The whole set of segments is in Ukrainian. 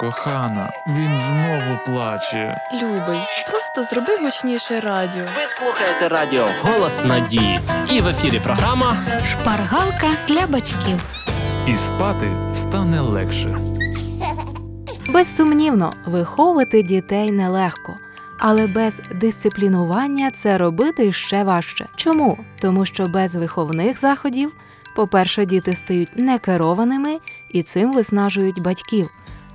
Кохана, він знову плаче. Любий, просто зроби гучніше радіо. Ви слухаєте радіо Голос Надії. І в ефірі програма Шпаргалка для батьків. І спати стане легше. Безсумнівно, виховувати дітей нелегко, але без дисциплінування це робити ще важче. Чому? Тому що без виховних заходів, по-перше, діти стають некерованими і цим виснажують батьків.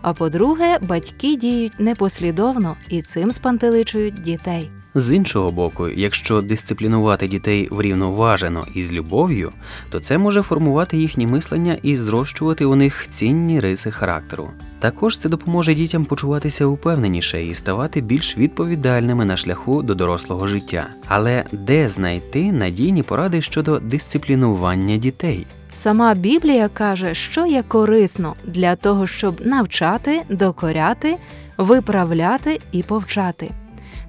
А по-друге, батьки діють непослідовно і цим спантеличують дітей. З іншого боку, якщо дисциплінувати дітей врівноважено і з любов'ю, то це може формувати їхнє мислення і зрощувати у них цінні риси характеру. Також це допоможе дітям почуватися упевненіше і ставати більш відповідальними на шляху до дорослого життя. Але де знайти надійні поради щодо дисциплінування дітей? Сама Біблія каже, що є корисно для того, щоб навчати, докоряти, виправляти і повчати.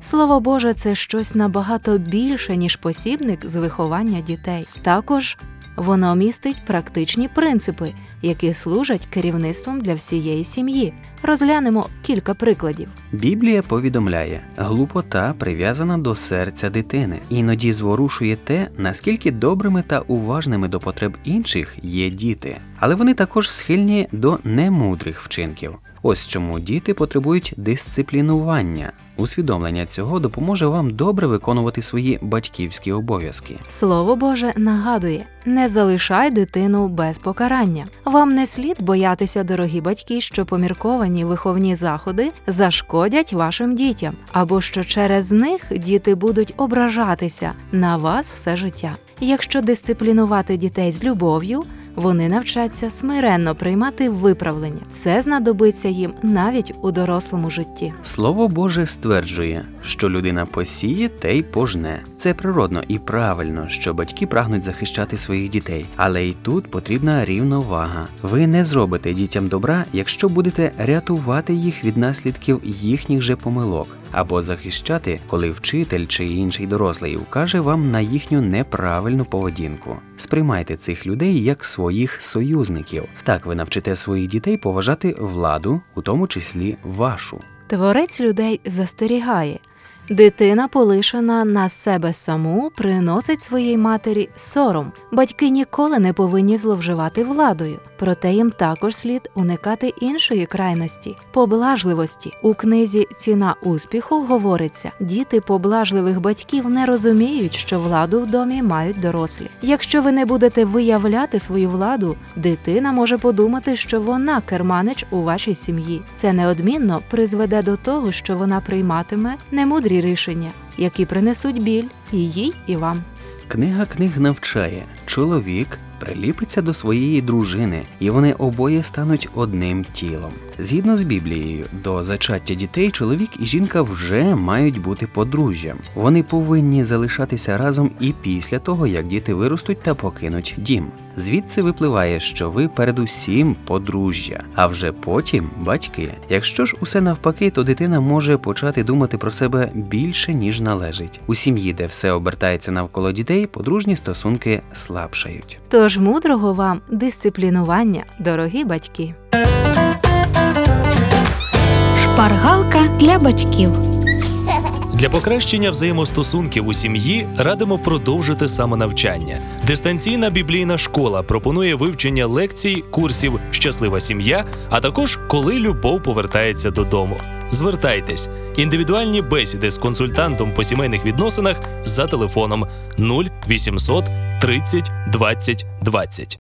Слово Боже, це щось набагато більше, ніж посібник з виховання дітей. Також воно містить практичні принципи, які служать керівництвом для всієї сім'ї. Розглянемо кілька прикладів. Біблія повідомляє, глупота прив'язана до серця дитини, іноді зворушує те, наскільки добрими та уважними до потреб інших є діти, але вони також схильні до немудрих вчинків. Ось чому діти потребують дисциплінування. Усвідомлення цього допоможе вам добре виконувати свої батьківські обов'язки. Слово Боже нагадує: не залишай дитину без покарання. Вам не слід боятися, дорогі батьки, що помірковані виховні заходи зашкодять вашим дітям, або що через них діти будуть ображатися на вас все життя. Якщо дисциплінувати дітей з любов'ю, вони навчаться смиренно приймати виправлення. Це знадобиться їм навіть у дорослому житті. Слово Боже стверджує, що людина посіє те й пожне. Це природно і правильно, що батьки прагнуть захищати своїх дітей, але й тут потрібна рівновага. Ви не зробите дітям добра, якщо будете рятувати їх від наслідків їхніх же помилок, або захищати, коли вчитель чи інший дорослий укаже вам на їхню неправильну поведінку. Сприймайте цих людей як своїх союзників. Так ви навчите своїх дітей поважати владу, у тому числі вашу. Творець людей застерігає. Дитина, полишена на себе саму, приносить своїй матері сором. Батьки ніколи не повинні зловживати владою, проте їм також слід уникати іншої крайності поблажливості. У книзі Ціна успіху говориться: діти поблажливих батьків не розуміють, що владу в домі мають дорослі. Якщо ви не будете виявляти свою владу, дитина може подумати, що вона керманич у вашій сім'ї. Це неодмінно призведе до того, що вона прийматиме немудрі рішення, які принесуть біль і їй, і вам. Книга книг навчає, чоловік приліпиться до своєї дружини, і вони обоє стануть одним тілом. Згідно з Біблією, до зачаття дітей чоловік і жінка вже мають бути подружжям. Вони повинні залишатися разом і після того, як діти виростуть та покинуть дім. Звідси випливає, що ви передусім подружжя, а вже потім батьки. Якщо ж усе навпаки, то дитина може почати думати про себе більше ніж належить. У сім'ї, де все обертається навколо дітей, подружні стосунки слабшають. Тож мудрого вам дисциплінування, дорогі батьки. Шпаргалка для батьків. Для покращення взаємостосунків у сім'ї радимо продовжити самонавчання. Дистанційна біблійна школа пропонує вивчення лекцій, курсів Щаслива сім'я, а також коли любов повертається додому. Звертайтесь індивідуальні бесіди з консультантом по сімейних відносинах за телефоном 0800 30 20 20.